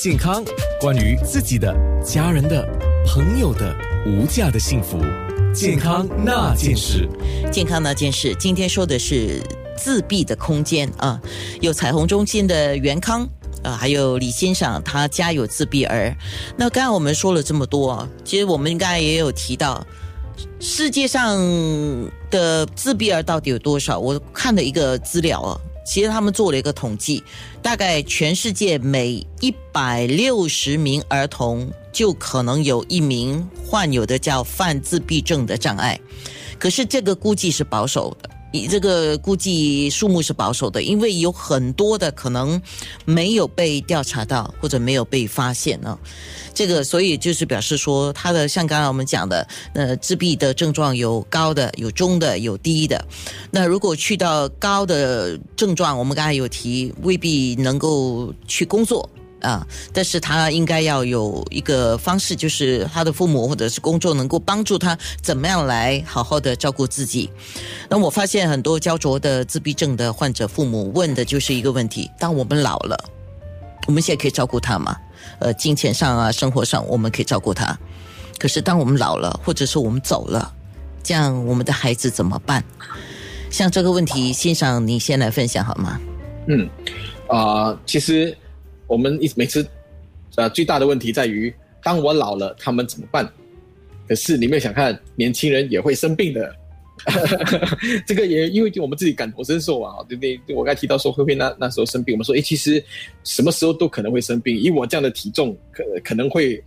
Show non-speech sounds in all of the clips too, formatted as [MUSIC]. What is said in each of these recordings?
健康，关于自己的、家人的、朋友的无价的幸福，健康那件事。健康那件事，今天说的是自闭的空间啊，有彩虹中心的袁康。啊，还有李先生，他家有自闭儿。那刚才我们说了这么多，其实我们刚才也有提到，世界上的自闭儿到底有多少？我看了一个资料啊，其实他们做了一个统计，大概全世界每一百六十名儿童就可能有一名患有的叫泛自闭症的障碍。可是这个估计是保守的。你这个估计数目是保守的，因为有很多的可能没有被调查到或者没有被发现呢。这个所以就是表示说，他的像刚才我们讲的，呃，自闭的症状有高的、有中的、有低的。那如果去到高的症状，我们刚才有提，未必能够去工作。啊，但是他应该要有一个方式，就是他的父母或者是工作能够帮助他怎么样来好好的照顾自己。那我发现很多焦灼的自闭症的患者父母问的就是一个问题：当我们老了，我们现在可以照顾他吗？呃，金钱上啊，生活上我们可以照顾他。可是当我们老了，或者是我们走了，这样我们的孩子怎么办？像这个问题，欣赏你先来分享好吗？嗯，啊，其实。我们一每次，呃，最大的问题在于，当我老了，他们怎么办？可是你们想看，年轻人也会生病的，[LAUGHS] 这个也因为就我们自己感同身受啊，对不对？我刚才提到说，慧慧那那时候生病，我们说，哎，其实什么时候都可能会生病。以我这样的体重，可可能会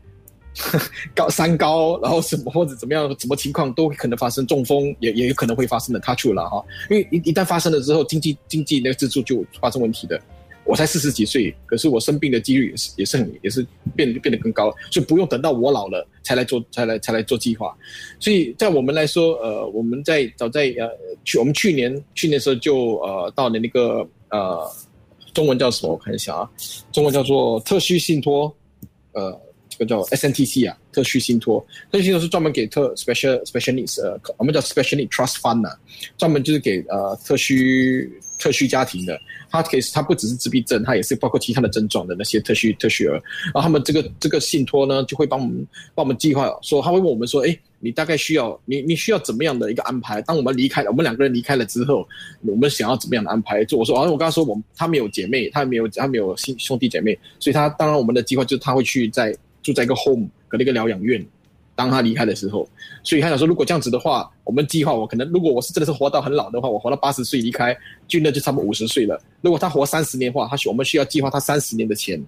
高 [LAUGHS] 三高，然后什么或者怎么样，什么情况都可能发生中风，也也有可能会发生的。他去了哈，因为一一旦发生了之后，经济经济那个支柱就发生问题的。我才四十几岁，可是我生病的几率也是也是很也是变变得更高，所以不用等到我老了才来做才来才来做计划。所以在我们来说，呃，我们在早在呃去我们去年去年时候就呃到了那个呃中文叫什么？我看一下啊，中文叫做特需信托，呃，这个叫 SNTC 啊，特需信托。特需信托是专门给特 special special needs，呃，我们叫 special need trust fund 啊，专门就是给呃特需特需家庭的。它可以，它不只是自闭症，它也是包括其他的症状的那些特需特需儿。然后他们这个这个信托呢，就会帮我们帮我们计划，说他会问我们说，哎，你大概需要你你需要怎么样的一个安排？当我们离开了，我们两个人离开了之后，我们想要怎么样的安排？就我说，啊，我刚刚说我们他没有姐妹，他没有他没有兄兄弟姐妹，所以他当然我们的计划就是他会去在住在一个 home 和那个疗养院。当他离开的时候，所以他想说，如果这样子的话，我们计划我可能，如果我是真的是活到很老的话，我活到八十岁离开，就那就差不多五十岁了。如果他活三十年的话，他需我们需要计划他三十年的钱。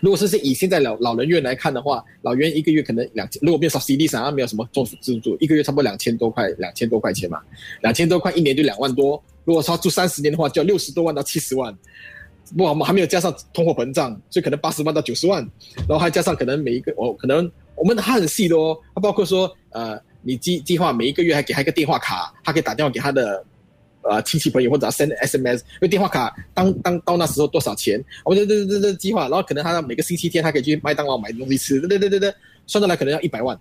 如果是是以现在老老人院来看的话，老院一个月可能两千，如果没有 CD 上，他没有什么政府资助，一个月差不多两千多块，两千多块钱嘛，两千多块一年就两万多。如果他住三十年的话，就要六十多万到七十万。不，我们还没有加上通货膨胀，所以可能八十万到九十万，然后还加上可能每一个哦，可能。我们他很细的哦，他包括说，呃，你计计划每一个月还给他一个电话卡，他可以打电话给他的，呃，亲戚朋友或者 send SMS，因为电话卡当当到那时候多少钱，我们这这这这计划，然后可能他每个星期天他可以去麦当劳买东西吃，对对对对对，算下来可能要一百万，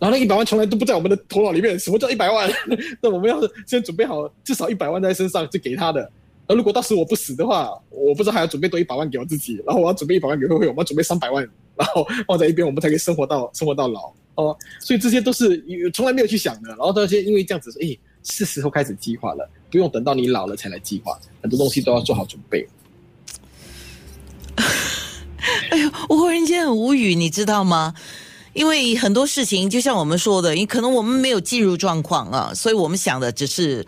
然后那一百万从来都不在我们的头脑里面，什么叫一百万？[LAUGHS] 那我们要先准备好至少一百万在身上就给他的，如果到时我不死的话，我不知道还要准备多一百万给我自己，然后我要准备一百万给慧慧，我们要准备三百万。然后放在一边，我们才可以生活到生活到老哦。所以这些都是从来没有去想的。然后这些因为这样子，哎，是时候开始计划了，不用等到你老了才来计划，很多东西都要做好准备。[LAUGHS] 哎呦，我忽然间很无语，你知道吗？因为很多事情就像我们说的，你可能我们没有进入状况啊，所以我们想的只是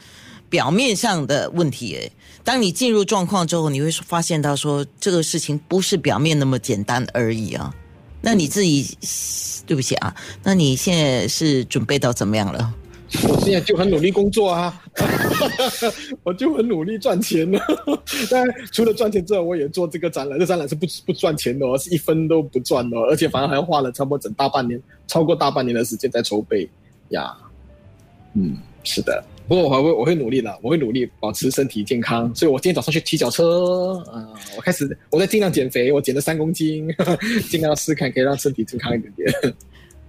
表面上的问题。哎。当你进入状况之后，你会发现到说这个事情不是表面那么简单而已啊。那你自己对不起啊，那你现在是准备到怎么样了？我现在就很努力工作啊，[LAUGHS] 我就很努力赚钱呢。[LAUGHS] 但除了赚钱之外，我也做这个展览。这展览是不不赚钱的，哦是一分都不赚的，而且反而还花了差不多整大半年，超过大半年的时间在筹备呀。嗯，是的。不过我会我会努力的，我会努力保持身体健康。所以我今天早上去骑脚车，啊，我开始我在尽量减肥，我减了三公斤，[LAUGHS] 尽量试看可以让身体健康一点点。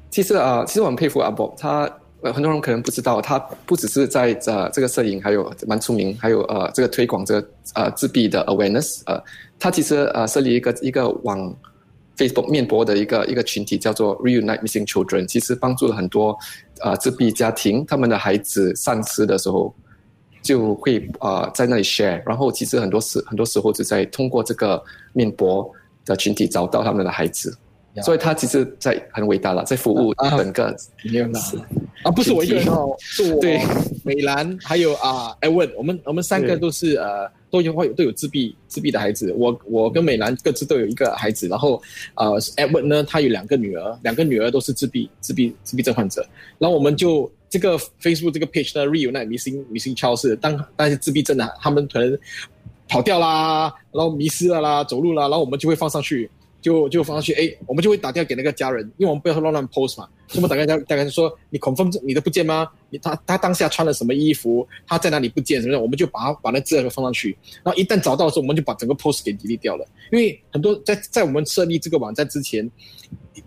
其实啊，其实我很佩服阿伯，他呃很多人可能不知道，他不只是在呃这个摄影，还有蛮出名，还有呃这个推广这个呃自闭的 awareness，呃他其实呃设立一个一个网 Facebook 面博的一个一个群体，叫做 Reunite Missing Children，其实帮助了很多呃自闭家庭，他们的孩子丧失的时候，就会呃在那里 share，然后其实很多时很多时候就在通过这个面博的群体找到他们的孩子，所以他其实在很伟大了，在服务啊整个没有啦啊，不是我一个人哦，是我。对。美兰还有啊艾文，我们我们三个都是呃都有都有自闭自闭的孩子，我我跟美兰各自都有一个孩子，然后呃艾文呢他有两个女儿，两个女儿都是自闭自闭自闭症患者，然后我们就这个 Facebook 这个 page 呢 reunite missing missing child 是当那些自闭症的他们可能跑掉啦，然后迷失了啦，走路啦，然后我们就会放上去。就就放上去，哎，我们就会打电话给那个家人，因为我们不要乱乱 post 嘛，所以我们打电话大概是说你 confirm 你的不见吗？你他他当下穿了什么衣服？他在哪里不见？什么的，我们就把他把那资料放上去，然后一旦找到的时候，我们就把整个 post 给 delete 掉了。因为很多在在我们设立这个网站之前，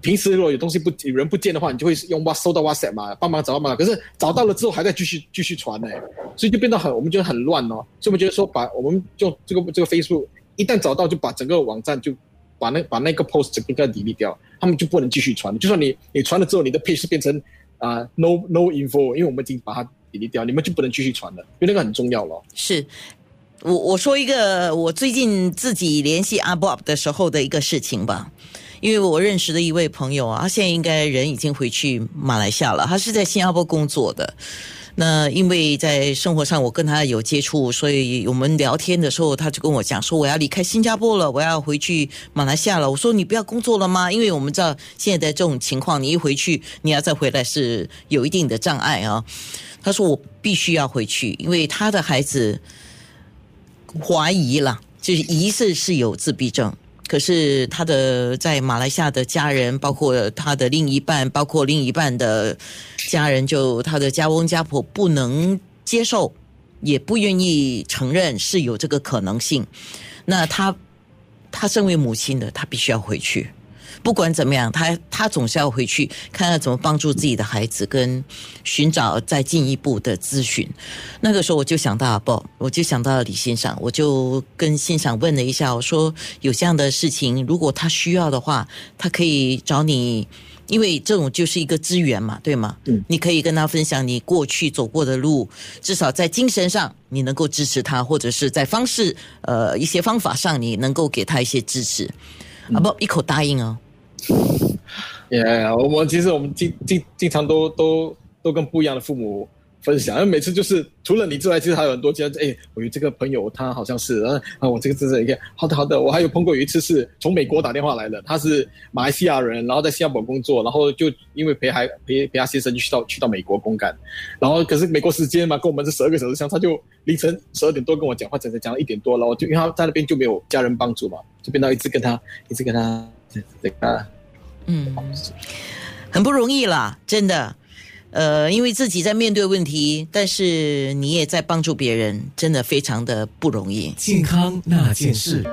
平时如果有东西不有人不见的话，你就会用 Whats 收到 WhatsApp 嘛，帮忙找到嘛。可是找到了之后还在继续继续传呢，所以就变得很我们觉得很乱哦。所以我们觉得说把我们就这个这个 Facebook 一旦找到就把整个网站就。把那把那个 post 整个 delete 掉，他们就不能继续传。就算你你传了之后，你的 page 变成啊、no no info，因为我们已经把它 delete 掉，你们就不能继续传了，因为那个很重要了。是。我我说一个我最近自己联系阿 Bob 的时候的一个事情吧，因为我认识的一位朋友啊，他现在应该人已经回去马来西亚了，他是在新加坡工作的。那因为在生活上我跟他有接触，所以我们聊天的时候，他就跟我讲说我要离开新加坡了，我要回去马来西亚了。我说你不要工作了吗？因为我们知道现在的这种情况，你一回去你要再回来是有一定的障碍啊。他说我必须要回去，因为他的孩子怀疑了，就是疑似是有自闭症。可是他的在马来西亚的家人，包括他的另一半，包括另一半的家人，就他的家翁家婆不能接受，也不愿意承认是有这个可能性。那他他身为母亲的，他必须要回去。不管怎么样，他他总是要回去看看怎么帮助自己的孩子，跟寻找再进一步的咨询。那个时候我就想到阿宝，我就想到李欣赏，我就跟欣赏问了一下，我说有这样的事情，如果他需要的话，他可以找你。因为这种就是一个资源嘛，对吗？嗯，你可以跟他分享你过去走过的路，至少在精神上你能够支持他，或者是在方式呃一些方法上你能够给他一些支持。啊不，一口答应哦。[LAUGHS] 也、yeah,，我们其实我们经经经常都都都跟不一样的父母分享，因为每次就是除了你之外，其实还有很多其他。哎，我有这个朋友，他好像是啊啊，我这个这是一个好的好的。我还有碰过有一次是从美国打电话来的，他是马来西亚人，然后在新加坡工作，然后就因为陪孩陪陪他先生就去到去到美国公干，然后可是美国时间嘛，跟我们是十二个小时相，他就凌晨十二点多跟我讲话，整整讲到一点多，然后就因为他在那边就没有家人帮助嘛，就变到一直跟他一直跟他这个。嗯，很不容易啦，真的。呃，因为自己在面对问题，但是你也在帮助别人，真的非常的不容易。健康那件事。